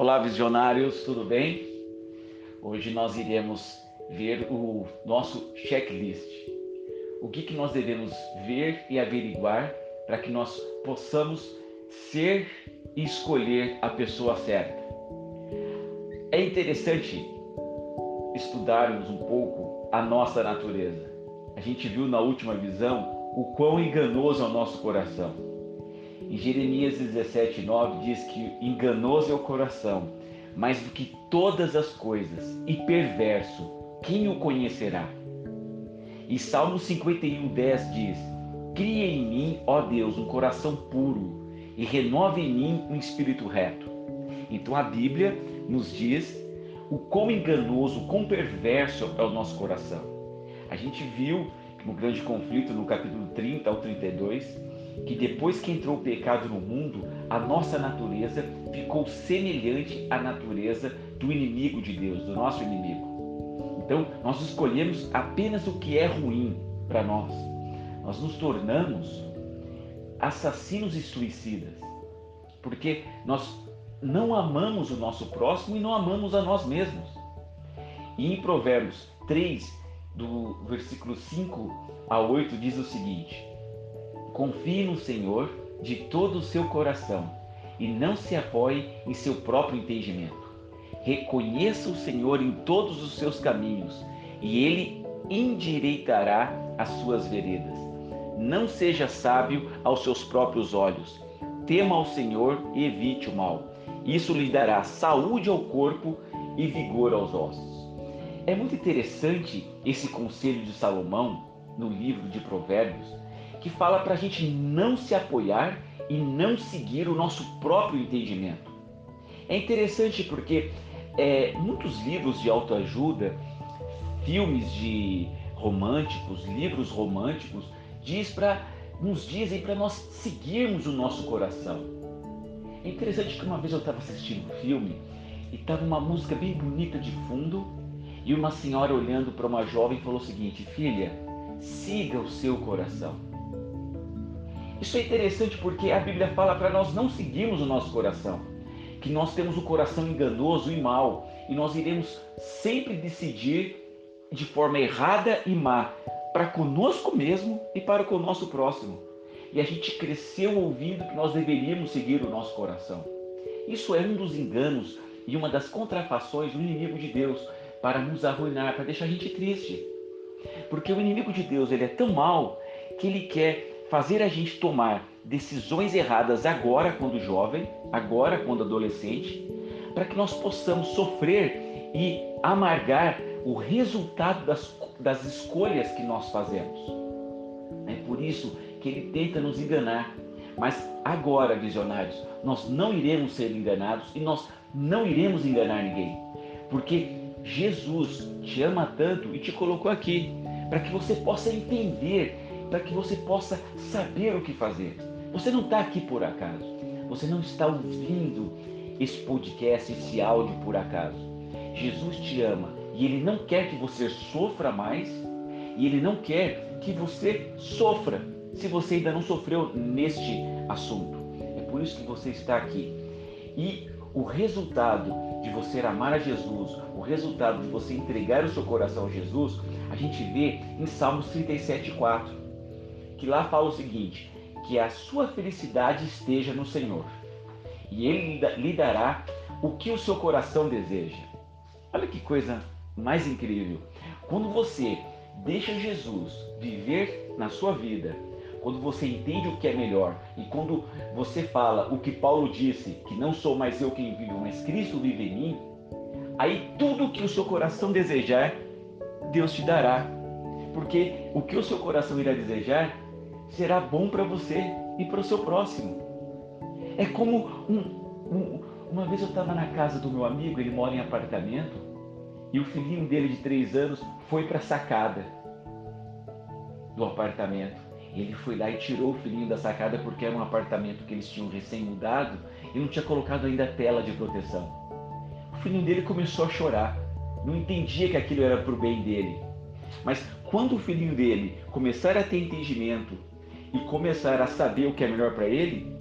Olá, visionários, tudo bem? Hoje nós iremos ver o nosso checklist. O que, que nós devemos ver e averiguar para que nós possamos ser e escolher a pessoa certa. É interessante estudarmos um pouco a nossa natureza. A gente viu na última visão o quão enganoso é o nosso coração. Em Jeremias 17, 9 diz que enganoso é o coração, mais do que todas as coisas, e perverso, quem o conhecerá? E Salmo 51, 10 diz: Cria em mim, ó Deus, um coração puro, e renove em mim um espírito reto. Então a Bíblia nos diz o quão enganoso, o quão perverso é o nosso coração. A gente viu no grande conflito, no capítulo 30 ao 32, que depois que entrou o pecado no mundo, a nossa natureza ficou semelhante à natureza do inimigo de Deus, do nosso inimigo. Então, nós escolhemos apenas o que é ruim para nós. Nós nos tornamos assassinos e suicidas, porque nós não amamos o nosso próximo e não amamos a nós mesmos. E em Provérbios 3, do versículo 5 a 8, diz o seguinte: Confie no Senhor de todo o seu coração e não se apoie em seu próprio entendimento. Reconheça o Senhor em todos os seus caminhos e ele endireitará as suas veredas. Não seja sábio aos seus próprios olhos. Tema ao Senhor e evite o mal. Isso lhe dará saúde ao corpo e vigor aos ossos. É muito interessante esse conselho de Salomão no livro de Provérbios, que fala para a gente não se apoiar e não seguir o nosso próprio entendimento. É interessante porque é, muitos livros de autoajuda, filmes de românticos, livros românticos, diz para nos dizem para nós seguirmos o nosso coração. É interessante que uma vez eu estava assistindo um filme e estava uma música bem bonita de fundo e uma senhora olhando para uma jovem falou o seguinte: Filha, siga o seu coração. Isso é interessante porque a Bíblia fala para nós não seguirmos o nosso coração, que nós temos o coração enganoso e mau, e nós iremos sempre decidir de forma errada e má para conosco mesmo e para com o nosso próximo. E a gente cresceu ouvindo que nós deveríamos seguir o nosso coração. Isso é um dos enganos e uma das contrafações do inimigo de Deus para nos arruinar, para deixar a gente triste. Porque o inimigo de Deus ele é tão mau que ele quer fazer a gente tomar decisões erradas agora, quando jovem, agora, quando adolescente, para que nós possamos sofrer e amargar o resultado das, das escolhas que nós fazemos. É por isso que ele tenta nos enganar. Mas agora, visionários, nós não iremos ser enganados e nós não iremos enganar ninguém. Porque Jesus te ama tanto e te colocou aqui para que você possa entender para que você possa saber o que fazer. Você não está aqui por acaso. Você não está ouvindo esse podcast, esse áudio por acaso. Jesus te ama e Ele não quer que você sofra mais e Ele não quer que você sofra se você ainda não sofreu neste assunto. É por isso que você está aqui. E o resultado de você amar a Jesus, o resultado de você entregar o seu coração a Jesus, a gente vê em Salmos 37,4 que lá fala o seguinte: que a sua felicidade esteja no Senhor, e Ele lhe dará o que o seu coração deseja. Olha que coisa mais incrível! Quando você deixa Jesus viver na sua vida, quando você entende o que é melhor e quando você fala o que Paulo disse, que não sou mais eu quem vive, mas Cristo vive em mim, aí tudo que o seu coração desejar, Deus te dará. Porque o que o seu coração irá desejar será bom para você e para o seu próximo. É como um, um, uma vez eu estava na casa do meu amigo, ele mora em apartamento, e o filhinho dele de três anos foi para a sacada do apartamento. Ele foi lá e tirou o filhinho da sacada porque era um apartamento que eles tinham recém-mudado e não tinha colocado ainda tela de proteção. O filhinho dele começou a chorar, não entendia que aquilo era para o bem dele. Mas quando o filhinho dele começar a ter entendimento e começar a saber o que é melhor para ele,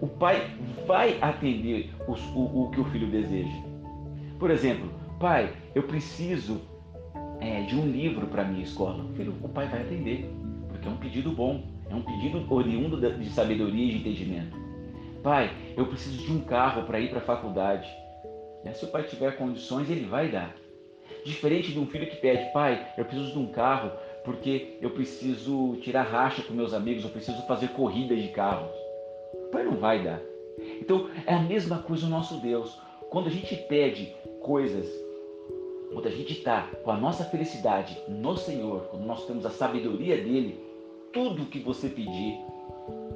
o pai vai atender os, o, o que o filho deseja. Por exemplo, pai, eu preciso é, de um livro para minha escola. O, filho, o pai vai atender, porque é um pedido bom, é um pedido oriundo de sabedoria e de entendimento. Pai, eu preciso de um carro para ir para a faculdade. Se o pai tiver condições, ele vai dar. Diferente de um filho que pede, pai, eu preciso de um carro porque eu preciso tirar racha com meus amigos, eu preciso fazer corrida de carros. O pai não vai dar. Então é a mesma coisa o nosso Deus. Quando a gente pede coisas, quando a gente está com a nossa felicidade no Senhor, quando nós temos a sabedoria dele, tudo que você pedir,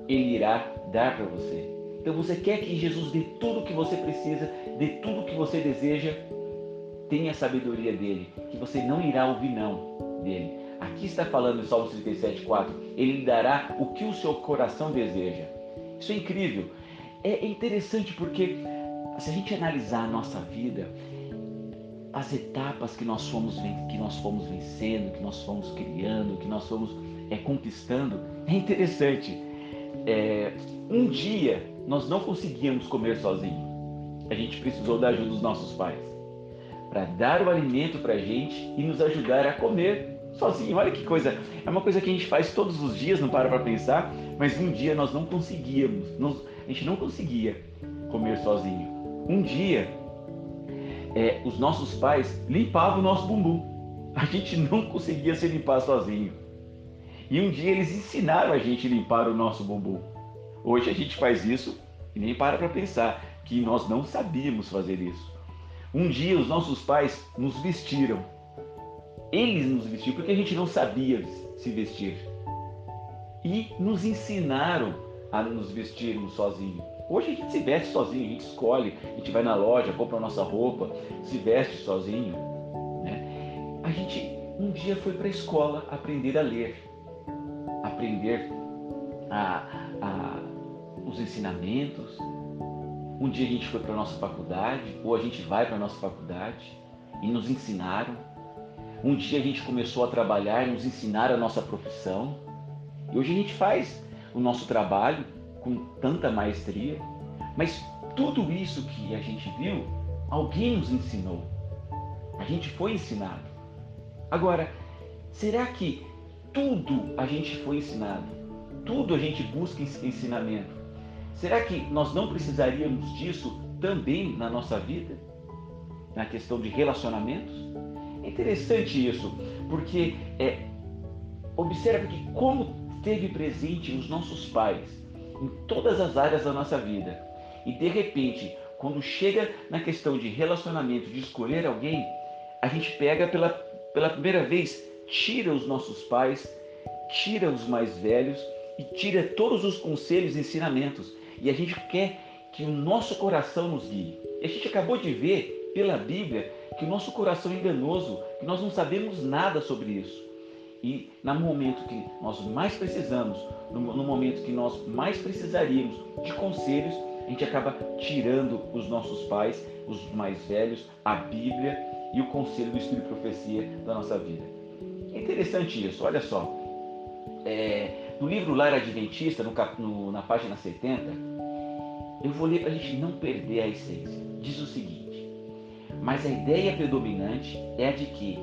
ele irá dar para você. Então você quer que Jesus dê tudo o que você precisa, dê tudo o que você deseja, tenha a sabedoria dele, que você não irá ouvir não dele. Aqui está falando em Salmos 37, 4, ele lhe dará o que o seu coração deseja. Isso é incrível. É interessante porque se a gente analisar a nossa vida, as etapas que nós fomos, que nós fomos vencendo, que nós fomos criando, que nós fomos é, conquistando, é interessante. É, um dia nós não conseguíamos comer sozinho. A gente precisou da ajuda dos nossos pais para dar o alimento para a gente e nos ajudar a comer sozinho. Olha que coisa, é uma coisa que a gente faz todos os dias, não para para pensar, mas um dia nós não conseguíamos, não, a gente não conseguia comer sozinho. Um dia, é, os nossos pais limpavam o nosso bumbum. A gente não conseguia se limpar sozinho. E um dia eles ensinaram a gente a limpar o nosso bumbum. Hoje a gente faz isso e nem para para pensar que nós não sabíamos fazer isso. Um dia os nossos pais nos vestiram. Eles nos vestiram porque a gente não sabia se vestir. E nos ensinaram a nos vestirmos sozinhos. Hoje a gente se veste sozinho, a gente escolhe, a gente vai na loja, compra a nossa roupa, se veste sozinho. Né? A gente um dia foi para a escola aprender a ler, aprender a, a, os ensinamentos, um dia a gente foi para a nossa faculdade, ou a gente vai para a nossa faculdade e nos ensinaram. Um dia a gente começou a trabalhar nos ensinaram a nossa profissão. E hoje a gente faz o nosso trabalho com tanta maestria. Mas tudo isso que a gente viu, alguém nos ensinou. A gente foi ensinado. Agora, será que tudo a gente foi ensinado? Tudo a gente busca ensinamento? Será que nós não precisaríamos disso também na nossa vida? Na questão de relacionamentos? Interessante isso, porque é, observa que como esteve presente os nossos pais em todas as áreas da nossa vida e de repente, quando chega na questão de relacionamento, de escolher alguém, a gente pega pela, pela primeira vez, tira os nossos pais, tira os mais velhos e tira todos os conselhos e ensinamentos e a gente quer que o nosso coração nos guie. E a gente acabou de ver pela Bíblia que o nosso coração é enganoso, que nós não sabemos nada sobre isso. E no momento que nós mais precisamos, no, momento que nós mais precisaríamos de conselhos, a gente acaba tirando os nossos pais, os mais velhos, a Bíblia e o conselho do Espírito de Profecia da nossa vida. É interessante isso, olha só. É, no livro Lar Adventista, no, no, na página 70, eu vou ler para a gente não perder a essência. Diz o seguinte: Mas a ideia predominante é a de que,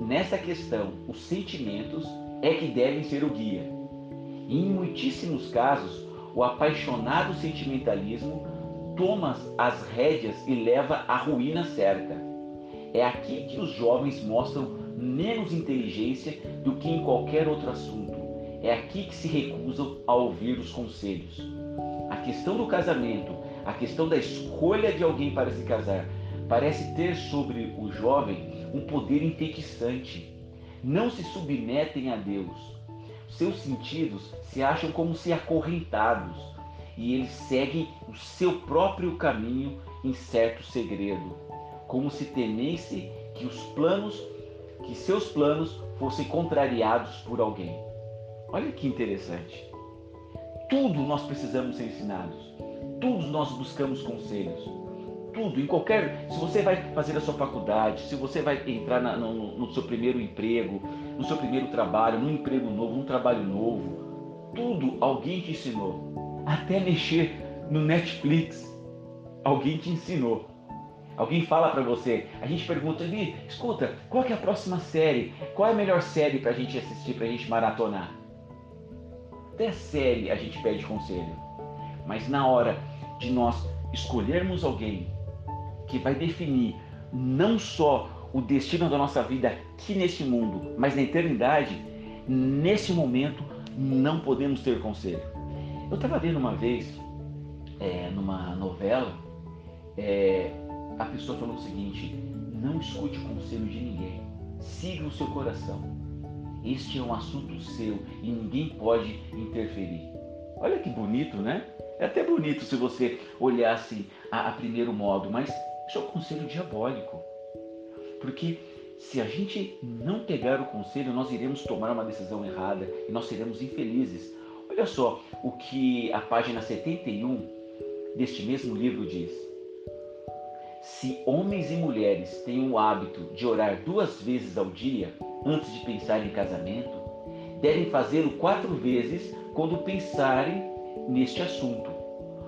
nessa questão, os sentimentos é que devem ser o guia. E em muitíssimos casos, o apaixonado sentimentalismo toma as rédeas e leva à ruína certa. É aqui que os jovens mostram menos inteligência do que em qualquer outro assunto é aqui que se recusam a ouvir os conselhos. A questão do casamento, a questão da escolha de alguém para se casar, parece ter sobre o jovem um poder enfeitiçante. Não se submetem a Deus. Seus sentidos se acham como se acorrentados e eles seguem o seu próprio caminho em certo segredo, como se temesse que os planos, que seus planos fossem contrariados por alguém. Olha que interessante. Tudo nós precisamos ser ensinados. Tudo nós buscamos conselhos. Tudo, em qualquer. Se você vai fazer a sua faculdade, se você vai entrar na, no, no seu primeiro emprego, no seu primeiro trabalho, num emprego novo, num trabalho novo, tudo alguém te ensinou. Até mexer no Netflix. Alguém te ensinou. Alguém fala para você, a gente pergunta, Li, escuta, qual é a próxima série? Qual é a melhor série para a gente assistir, para a gente maratonar? Até série a gente pede conselho. Mas na hora de nós escolhermos alguém que vai definir não só o destino da nossa vida aqui neste mundo, mas na eternidade, nesse momento não podemos ter conselho. Eu estava vendo uma vez, é, numa novela, é, a pessoa falou o seguinte: não escute o conselho de ninguém, siga o seu coração. Este é um assunto seu e ninguém pode interferir. Olha que bonito, né? É até bonito se você olhasse a, a primeiro modo, mas isso é um conselho diabólico. Porque se a gente não pegar o conselho, nós iremos tomar uma decisão errada e nós seremos infelizes. Olha só o que a página 71 deste mesmo livro diz. Se homens e mulheres têm o hábito de orar duas vezes ao dia antes de pensar em casamento, devem fazê-lo quatro vezes quando pensarem neste assunto.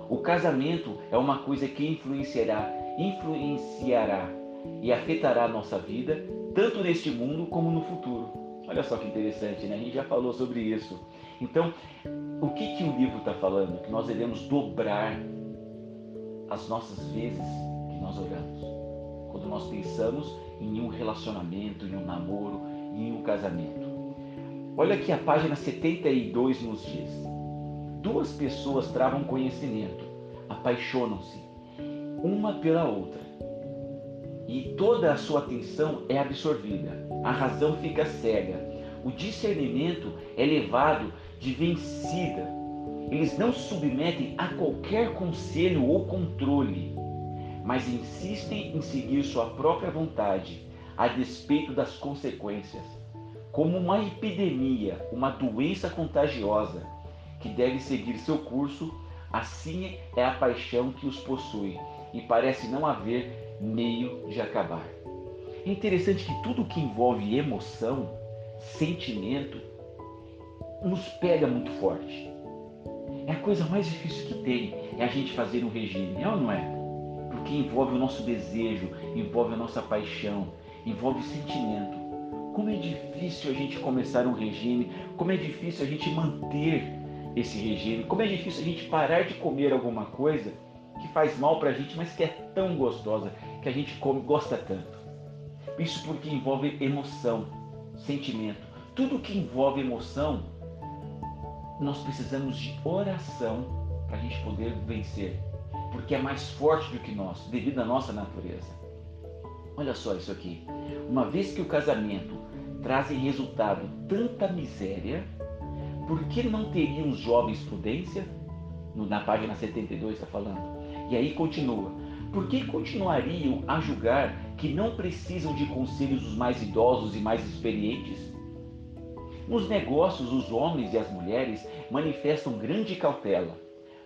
O casamento é uma coisa que influenciará, influenciará e afetará a nossa vida, tanto neste mundo como no futuro. Olha só que interessante, né? A gente já falou sobre isso. Então, o que, que o livro está falando? Que nós devemos dobrar as nossas vezes que nós oramos. Quando nós pensamos em um relacionamento, em um namoro, em um casamento. Olha que a página 72 nos diz. Duas pessoas travam conhecimento, apaixonam-se uma pela outra e toda a sua atenção é absorvida. A razão fica cega. O discernimento é levado de vencida. Eles não submetem a qualquer conselho ou controle, mas insistem em seguir sua própria vontade, a despeito das consequências. Como uma epidemia, uma doença contagiosa que deve seguir seu curso, assim é a paixão que os possui, e parece não haver meio de acabar. É interessante que tudo que envolve emoção, sentimento, nos pega muito forte. É a coisa mais difícil que tem, é a gente fazer um regime, é ou não é? Porque envolve o nosso desejo, envolve a nossa paixão, envolve o sentimento. Como é difícil a gente começar um regime, como é difícil a gente manter esse regime, como é difícil a gente parar de comer alguma coisa que faz mal para a gente, mas que é tão gostosa, que a gente come, gosta tanto. Isso porque envolve emoção, sentimento. Tudo que envolve emoção, nós precisamos de oração para a gente poder vencer, porque é mais forte do que nós, devido à nossa natureza. Olha só isso aqui. Uma vez que o casamento traz em resultado tanta miséria, por que não teriam os jovens prudência? Na página 72 está falando. E aí continua. Por que continuariam a julgar que não precisam de conselhos dos mais idosos e mais experientes? Nos negócios, os homens e as mulheres manifestam grande cautela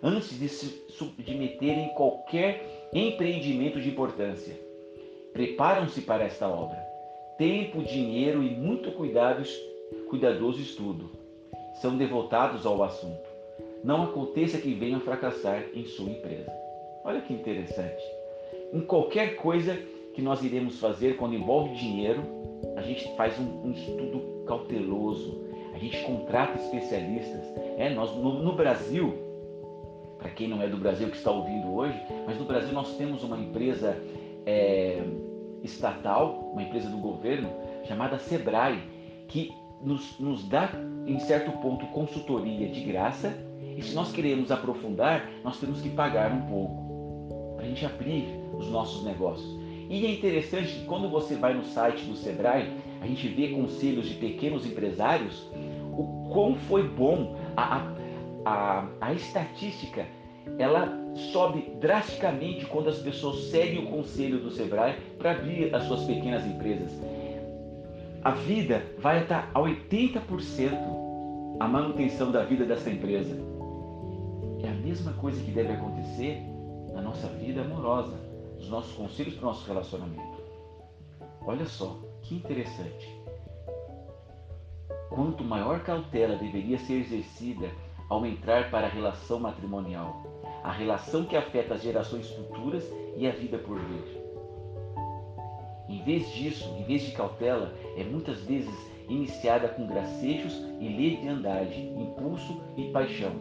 antes de se submeterem qualquer empreendimento de importância. Preparam-se para esta obra. Tempo, dinheiro e muito cuidado, cuidadoso estudo. São devotados ao assunto. Não aconteça que venham fracassar em sua empresa. Olha que interessante. Em qualquer coisa que nós iremos fazer quando envolve dinheiro, a gente faz um, um estudo cauteloso, a gente contrata especialistas. É, nós no, no Brasil, para quem não é do Brasil que está ouvindo hoje, mas no Brasil nós temos uma empresa é, estatal, uma empresa do governo chamada Sebrae, que nos, nos dá em certo ponto consultoria de graça e se nós queremos aprofundar, nós temos que pagar um pouco a gente abrir os nossos negócios. E é interessante que quando você vai no site do Sebrae, a gente vê conselhos de pequenos empresários, o quão foi bom a, a, a estatística ela sobe drasticamente quando as pessoas seguem o conselho do Sebrae para abrir as suas pequenas empresas. A vida vai estar a 80% a manutenção da vida dessa empresa. É a mesma coisa que deve acontecer na nossa vida amorosa, nos nossos conselhos para o nosso relacionamento. Olha só, que interessante. Quanto maior cautela deveria ser exercida, ao entrar para a relação matrimonial, a relação que afeta as gerações futuras e a vida por vir. Em vez disso, em vez de cautela, é muitas vezes iniciada com gracejos e leviandade, impulso e paixão,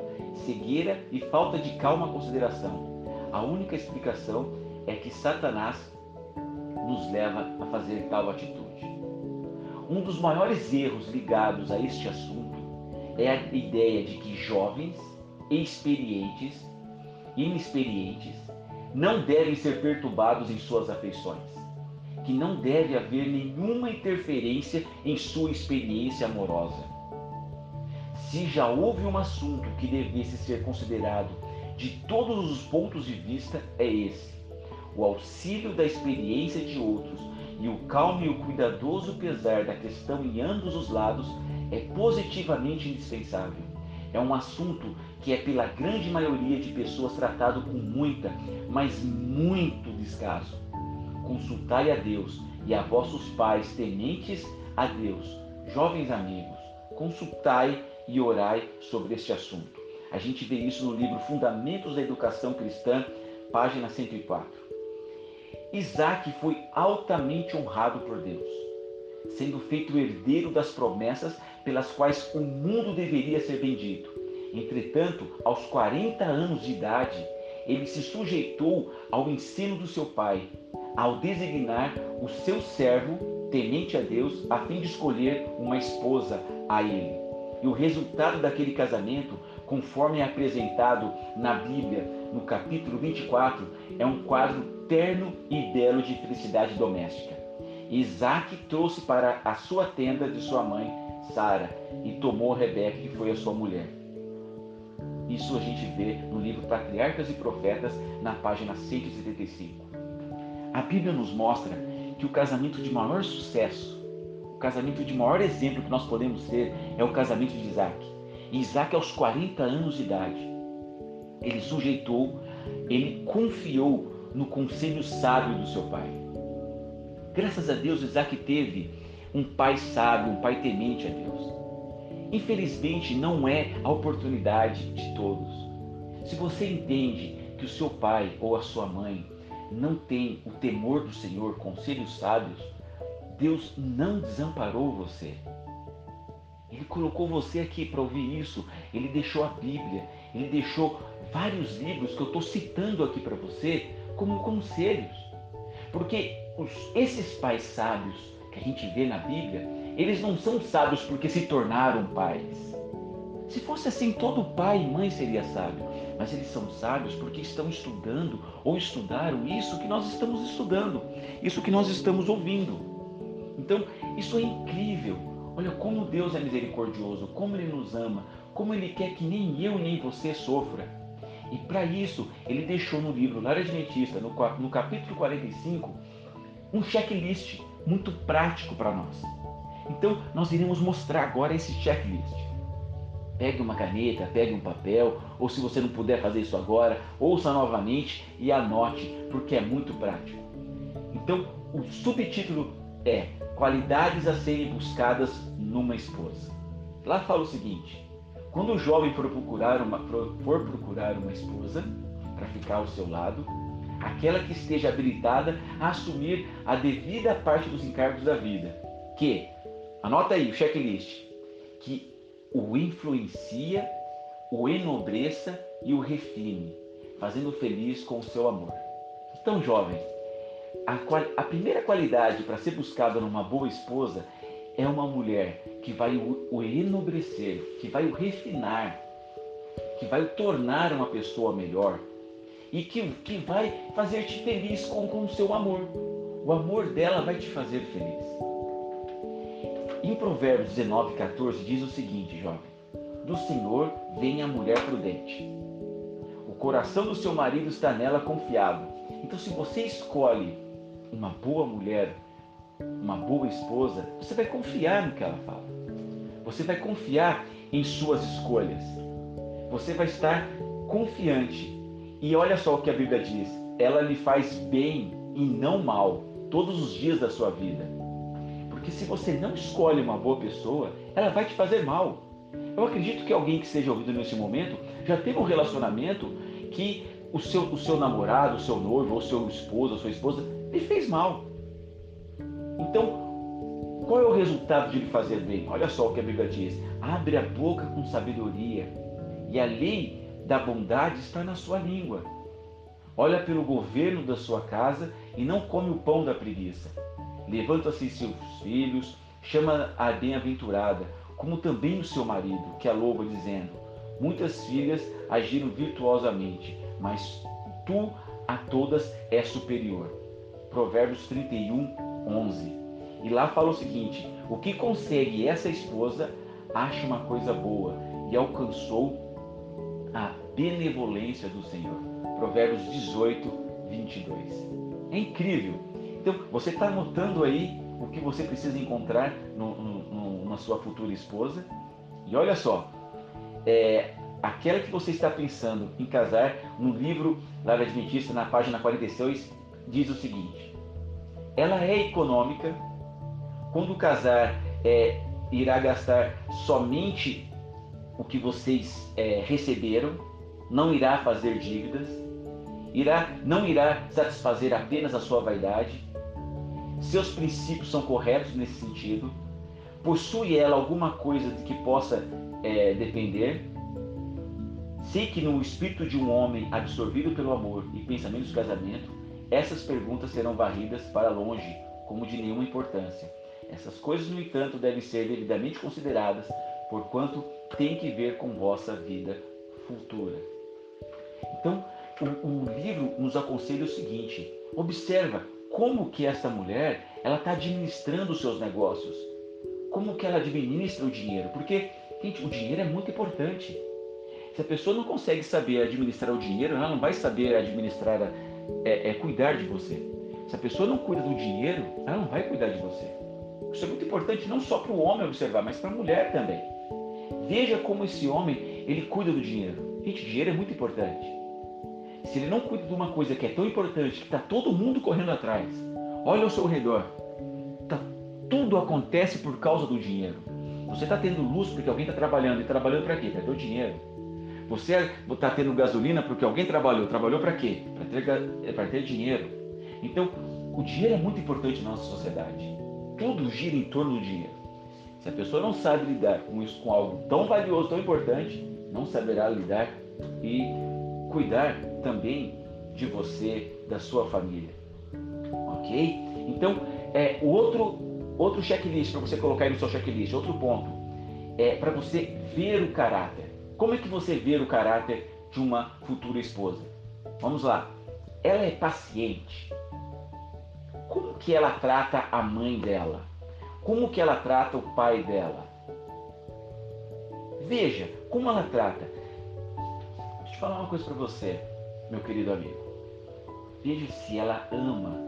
cegueira e falta de calma consideração. A única explicação é que Satanás nos leva a fazer tal atitude. Um dos maiores erros ligados a este assunto é a ideia de que jovens, experientes, inexperientes, não devem ser perturbados em suas afeições, que não deve haver nenhuma interferência em sua experiência amorosa. Se já houve um assunto que devesse ser considerado de todos os pontos de vista, é esse: o auxílio da experiência de outros e o calmo e o cuidadoso pesar da questão em ambos os lados é positivamente indispensável. É um assunto que é pela grande maioria de pessoas tratado com muita, mas muito descaso. Consultai a Deus e a vossos pais tementes a Deus, jovens amigos, consultai e orai sobre este assunto. A gente vê isso no livro Fundamentos da Educação Cristã, página 104. Isaac foi altamente honrado por Deus, sendo feito herdeiro das promessas pelas quais o mundo deveria ser bendito. Entretanto, aos 40 anos de idade, ele se sujeitou ao ensino do seu pai, ao designar o seu servo, temente a Deus, a fim de escolher uma esposa a ele. E o resultado daquele casamento, conforme é apresentado na Bíblia, no capítulo 24, é um quadro terno e belo de felicidade doméstica. Isaac trouxe para a sua tenda de sua mãe, Sara, e tomou Rebeca, que foi a sua mulher. Isso a gente vê no livro Patriarcas e Profetas, na página 175. A Bíblia nos mostra que o casamento de maior sucesso, o casamento de maior exemplo que nós podemos ter é o casamento de Isaac. Isaac, aos 40 anos de idade, ele sujeitou, ele confiou no conselho sábio do seu pai. Graças a Deus, Isaac teve um pai sábio, um pai temente a Deus. Infelizmente, não é a oportunidade de todos. Se você entende que o seu pai ou a sua mãe não tem o temor do Senhor, conselhos sábios, Deus não desamparou você. Ele colocou você aqui para ouvir isso. Ele deixou a Bíblia. Ele deixou vários livros que eu estou citando aqui para você como conselhos. Porque os, esses pais sábios que a gente vê na Bíblia, eles não são sábios porque se tornaram pais. Se fosse assim, todo pai e mãe seria sábio. Mas eles são sábios porque estão estudando ou estudaram isso que nós estamos estudando, isso que nós estamos ouvindo. Então, isso é incrível. Olha como Deus é misericordioso, como Ele nos ama, como Ele quer que nem eu nem você sofra. E para isso, ele deixou no livro Lar Adventista, no, no capítulo 45, um checklist muito prático para nós. Então, nós iremos mostrar agora esse checklist. Pegue uma caneta, pegue um papel, ou se você não puder fazer isso agora, ouça novamente e anote, porque é muito prático. Então, o subtítulo é Qualidades a serem buscadas numa esposa. Lá fala o seguinte: quando o jovem for procurar uma, for procurar uma esposa para ficar ao seu lado, aquela que esteja habilitada a assumir a devida parte dos encargos da vida, que, anota aí o checklist, que o influencia, o enobreça e o refine, fazendo feliz com o seu amor. Então, jovem, a, a primeira qualidade para ser buscada numa boa esposa é uma mulher que vai o, enobrecer, que vai o refinar, que vai o tornar uma pessoa melhor e que, que vai fazer-te feliz com, com o seu amor. O amor dela vai te fazer feliz. Em Provérbios 19, 14 diz o seguinte, jovem: Do Senhor vem a mulher prudente. O coração do seu marido está nela confiado. Então, se você escolhe uma boa mulher, uma boa esposa, você vai confiar no que ela fala. Você vai confiar em suas escolhas. Você vai estar confiante. E olha só o que a Bíblia diz: ela lhe faz bem e não mal todos os dias da sua vida. Porque se você não escolhe uma boa pessoa, ela vai te fazer mal. Eu acredito que alguém que seja ouvido nesse momento já teve um relacionamento que o seu, o seu namorado, o seu noivo, ou seu esposo, ou sua esposa lhe fez mal. Então, qual é o resultado de lhe fazer bem? Olha só o que a Bíblia diz: abre a boca com sabedoria, e a lei da bondade está na sua língua. Olha pelo governo da sua casa e não come o pão da preguiça. Levanta-se seus filhos, chama a bem-aventurada, como também o seu marido, que a louva, dizendo: Muitas filhas agiram virtuosamente, mas tu a todas és superior. Provérbios 31, 11. E lá fala o seguinte: O que consegue essa esposa acha uma coisa boa e alcançou a benevolência do Senhor. Provérbios 18, 22. É incrível. Então, você está notando aí o que você precisa encontrar no, no, na sua futura esposa? E olha só, é, aquela que você está pensando em casar, no livro Lara Adventista, na página 46, diz o seguinte: ela é econômica, quando casar, é, irá gastar somente o que vocês é, receberam, não irá fazer dívidas, irá, não irá satisfazer apenas a sua vaidade. Seus princípios são corretos nesse sentido. Possui ela alguma coisa de que possa é, depender? Sei que no espírito de um homem absorvido pelo amor e pensamentos de casamento, essas perguntas serão varridas para longe como de nenhuma importância. Essas coisas, no entanto, devem ser devidamente consideradas, porquanto tem que ver com vossa vida futura. Então, o, o livro nos aconselha o seguinte: observa como que essa mulher ela está administrando os seus negócios, como que ela administra o dinheiro, porque gente, o dinheiro é muito importante. Se a pessoa não consegue saber administrar o dinheiro, ela não vai saber administrar, é, é, cuidar de você. Se a pessoa não cuida do dinheiro, ela não vai cuidar de você. Isso é muito importante não só para o homem observar, mas para a mulher também. Veja como esse homem ele cuida do dinheiro. Gente, dinheiro é muito importante. Se ele não cuida de uma coisa que é tão importante, que está todo mundo correndo atrás, olha ao seu redor. Tá, tudo acontece por causa do dinheiro. Você está tendo luz porque alguém está trabalhando. E trabalhando para quê? Para ter o dinheiro. Você está tendo gasolina porque alguém trabalhou. Trabalhou para quê? Para ter, ter dinheiro. Então, o dinheiro é muito importante na nossa sociedade tudo gira em torno do dinheiro. Se a pessoa não sabe lidar com isso, com algo tão valioso, tão importante, não saberá lidar e cuidar também de você, da sua família. Ok? Então, é, o outro, outro checklist para você colocar aí no seu checklist, outro ponto, é para você ver o caráter. Como é que você vê o caráter de uma futura esposa? Vamos lá. Ela é paciente. Como que ela trata a mãe dela? Como que ela trata o pai dela? Veja como ela trata. Deixa eu falar uma coisa para você, meu querido amigo. Veja se ela ama.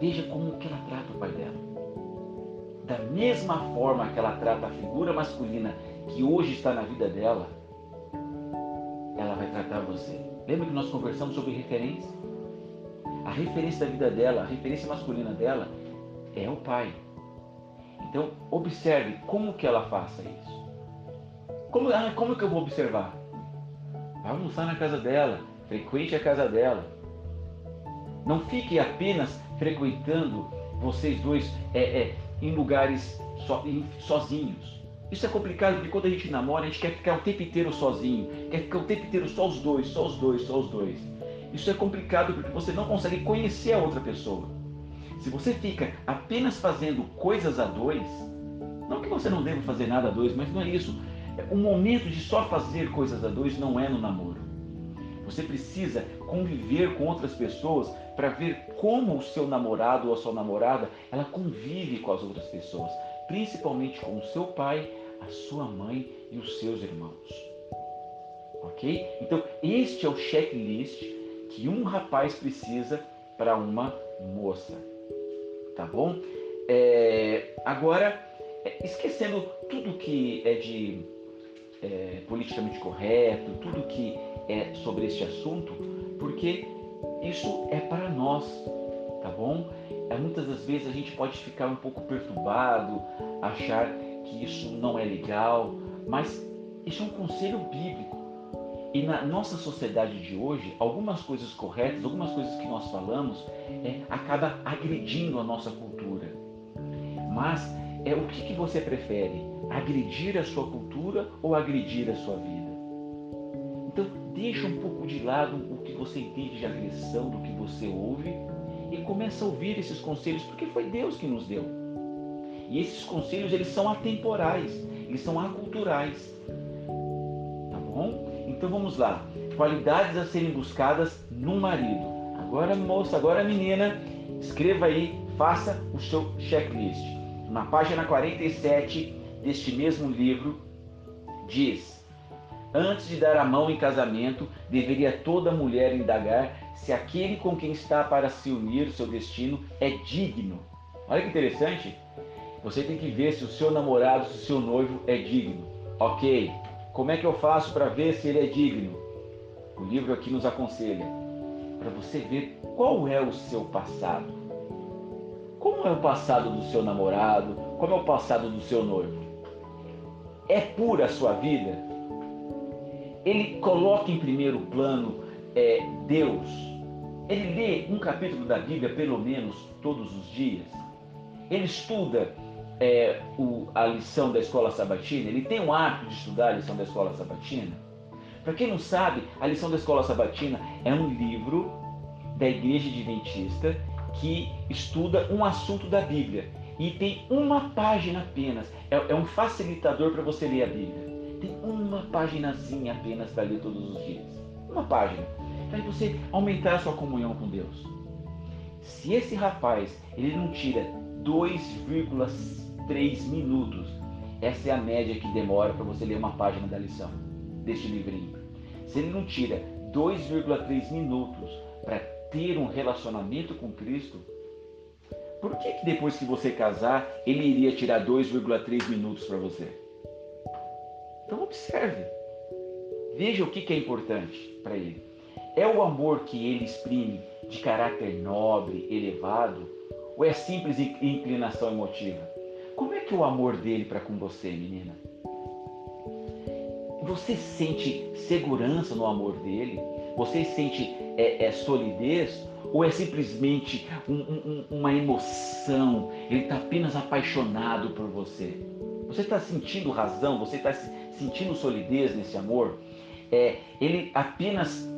Veja como que ela trata o pai dela. Da mesma forma que ela trata a figura masculina que hoje está na vida dela, ela vai tratar você. Lembra que nós conversamos sobre referência? a referência da vida dela, a referência masculina dela é o pai. Então, observe como que ela faça isso. Como, ah, como que eu vou observar? Vai almoçar na casa dela, frequente a casa dela. Não fique apenas frequentando vocês dois é, é, em lugares so, em, sozinhos. Isso é complicado porque quando a gente namora, a gente quer ficar o tempo inteiro sozinho, quer ficar o tempo inteiro só os dois, só os dois, só os dois. Isso é complicado porque você não consegue conhecer a outra pessoa. Se você fica apenas fazendo coisas a dois, não que você não deva fazer nada a dois, mas não é isso. O momento de só fazer coisas a dois não é no namoro. Você precisa conviver com outras pessoas para ver como o seu namorado ou a sua namorada ela convive com as outras pessoas, principalmente com o seu pai, a sua mãe e os seus irmãos. Ok? Então, este é o checklist que um rapaz precisa para uma moça. Tá bom? É, agora, é, esquecendo tudo que é de é, politicamente correto, tudo que é sobre este assunto, porque isso é para nós, tá bom? É, muitas das vezes a gente pode ficar um pouco perturbado, achar que isso não é legal, Mas isso é um conselho bíblico. E na nossa sociedade de hoje, algumas coisas corretas, algumas coisas que nós falamos, é, acaba agredindo a nossa cultura. Mas é o que, que você prefere? Agredir a sua cultura ou agredir a sua vida? Então, deixa um pouco de lado o que você entende de agressão, do que você ouve, e começa a ouvir esses conselhos, porque foi Deus que nos deu. E esses conselhos, eles são atemporais, eles são aculturais. Tá bom? Então vamos lá. Qualidades a serem buscadas no marido. Agora, moça, agora menina, escreva aí, faça o seu checklist. Na página 47 deste mesmo livro, diz: Antes de dar a mão em casamento, deveria toda mulher indagar se aquele com quem está para se unir o seu destino é digno. Olha que interessante. Você tem que ver se o seu namorado, se o seu noivo é digno. Ok, como é que eu faço para ver se ele é digno? O livro aqui nos aconselha para você ver qual é o seu passado. Como é o passado do seu namorado? Como é o passado do seu noivo? É pura a sua vida? Ele coloca em primeiro plano é, Deus. Ele lê um capítulo da Bíblia pelo menos todos os dias. Ele estuda é, o, a lição da escola sabatina, ele tem um hábito de estudar a lição da escola sabatina. Para quem não sabe, a lição da escola sabatina é um livro da igreja adventista que estuda um assunto da Bíblia e tem uma página apenas. É, é um facilitador para você ler a Bíblia. Tem uma paginazinha apenas para ler todos os dias. Uma página. Para você aumentar a sua comunhão com Deus. Se esse rapaz ele não tira 2,5 3 minutos. Essa é a média que demora para você ler uma página da lição deste livrinho. Se ele não tira 2,3 minutos para ter um relacionamento com Cristo, por que, que depois que você casar, ele iria tirar 2,3 minutos para você? Então observe. Veja o que, que é importante para ele. É o amor que ele exprime de caráter nobre, elevado, ou é simples inclinação emotiva? Como é que é o amor dele para com você, menina? Você sente segurança no amor dele? Você sente é, é solidez? Ou é simplesmente um, um, uma emoção? Ele está apenas apaixonado por você? Você está sentindo razão? Você está sentindo solidez nesse amor? É, ele apenas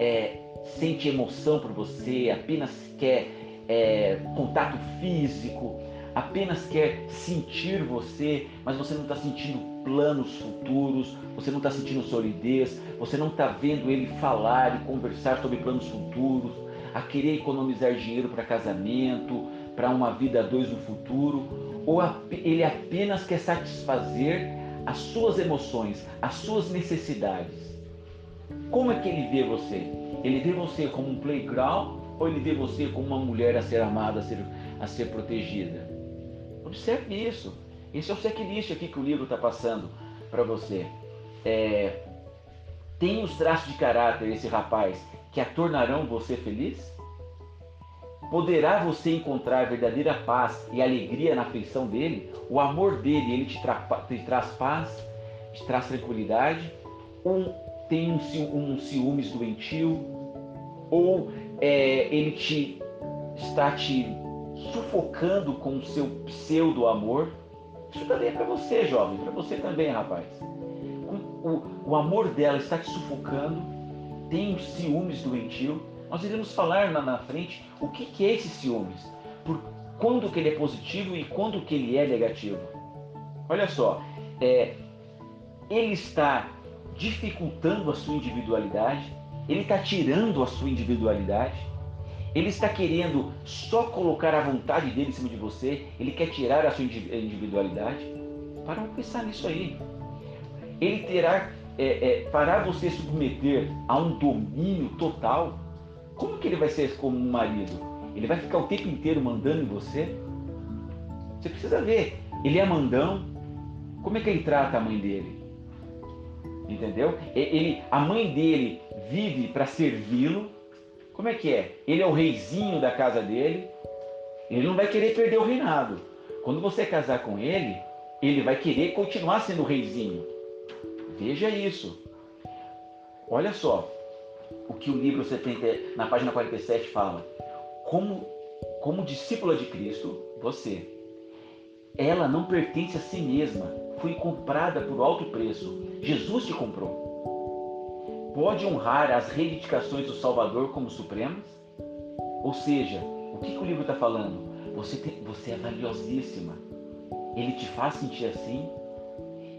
é, sente emoção por você? Apenas quer é, contato físico? Apenas quer sentir você, mas você não está sentindo planos futuros, você não está sentindo solidez, você não está vendo ele falar e conversar sobre planos futuros, a querer economizar dinheiro para casamento, para uma vida a dois no futuro, ou ele apenas quer satisfazer as suas emoções, as suas necessidades. Como é que ele vê você? Ele vê você como um playground ou ele vê você como uma mulher a ser amada, a ser, a ser protegida? Observe isso. Esse é o checklist aqui que o livro está passando para você. É, tem os traços de caráter esse rapaz que a tornarão você feliz? Poderá você encontrar verdadeira paz e alegria na afeição dele? O amor dele, ele te, tra te traz paz, te traz tranquilidade? Ou tem um, um ciúmes doentio? Ou é, ele te está te sufocando com o seu pseudo amor. Isso também é para você, jovem, para você também, rapaz. O, o, o, amor dela está te sufocando, tem ciúmes doentio. Nós iremos falar lá na frente o que, que é esse ciúmes, por quando que ele é positivo e quando que ele é negativo. Olha só, é, ele está dificultando a sua individualidade, ele está tirando a sua individualidade, ele está querendo só colocar a vontade dele em cima de você, ele quer tirar a sua individualidade. Para pensar nisso aí. Ele terá, é, é, para você submeter a um domínio total, como que ele vai ser como um marido? Ele vai ficar o tempo inteiro mandando em você? Você precisa ver. Ele é mandão. Como é que ele trata a mãe dele? Entendeu? Ele, a mãe dele vive para servi-lo, como é que é? Ele é o reizinho da casa dele, ele não vai querer perder o reinado. Quando você casar com ele, ele vai querer continuar sendo reizinho. Veja isso. Olha só o que o livro 70, na página 47 fala. Como, como discípula de Cristo, você, ela não pertence a si mesma, foi comprada por alto preço. Jesus te comprou. Pode honrar as reivindicações do Salvador como supremas? Ou seja, o que, que o livro está falando? Você, tem, você é valiosíssima. Ele te faz sentir assim?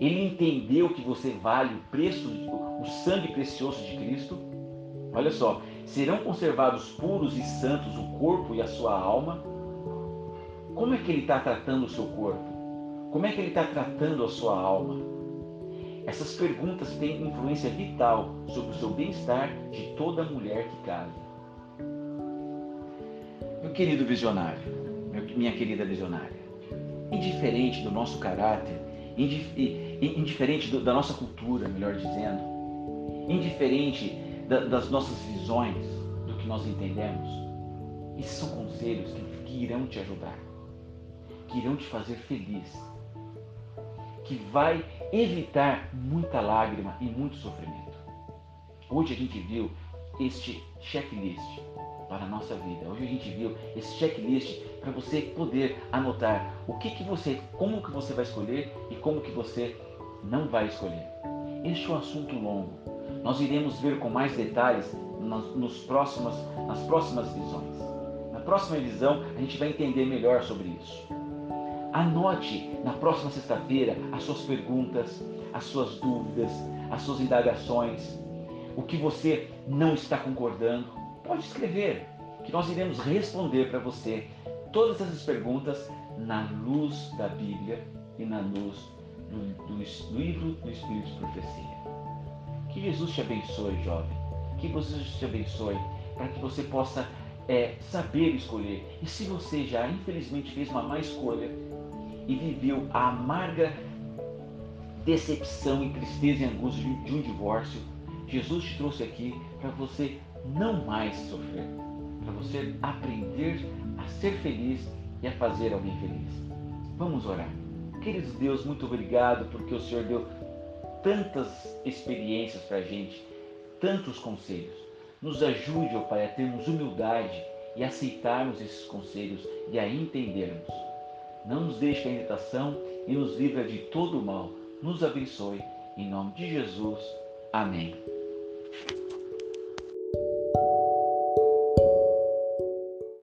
Ele entendeu que você vale o preço, o sangue precioso de Cristo? Olha só, serão conservados puros e santos o corpo e a sua alma? Como é que ele está tratando o seu corpo? Como é que ele está tratando a sua alma? Essas perguntas têm influência vital sobre o seu bem-estar de toda mulher que casa. Meu querido visionário, minha querida visionária, indiferente do nosso caráter, indiferente da nossa cultura, melhor dizendo, indiferente das nossas visões, do que nós entendemos, esses são conselhos que irão te ajudar, que irão te fazer feliz, que vai evitar muita lágrima e muito sofrimento. Hoje a gente viu este checklist para a nossa vida. Hoje a gente viu esse checklist para você poder anotar o que, que você, como que você vai escolher e como que você não vai escolher. Este é um assunto longo. Nós iremos ver com mais detalhes nas, nos próximos, nas próximas visões. Na próxima visão a gente vai entender melhor sobre isso. Anote na próxima sexta-feira as suas perguntas, as suas dúvidas, as suas indagações, o que você não está concordando. Pode escrever, que nós iremos responder para você todas essas perguntas na luz da Bíblia e na luz do, do, livro do Espírito de Profecia. Que Jesus te abençoe, jovem. Que Jesus te abençoe para que você possa é, saber escolher. E se você já infelizmente fez uma má escolha, e viveu a amarga decepção e tristeza e angústia de um divórcio, Jesus te trouxe aqui para você não mais sofrer, para você aprender a ser feliz e a fazer alguém feliz. Vamos orar. Querido Deus, muito obrigado porque o Senhor deu tantas experiências para a gente, tantos conselhos. Nos ajude, ó Pai, a termos humildade e aceitarmos esses conselhos e a entendermos não nos deixe em tentação e nos livra de todo o mal. Nos abençoe. Em nome de Jesus. Amém.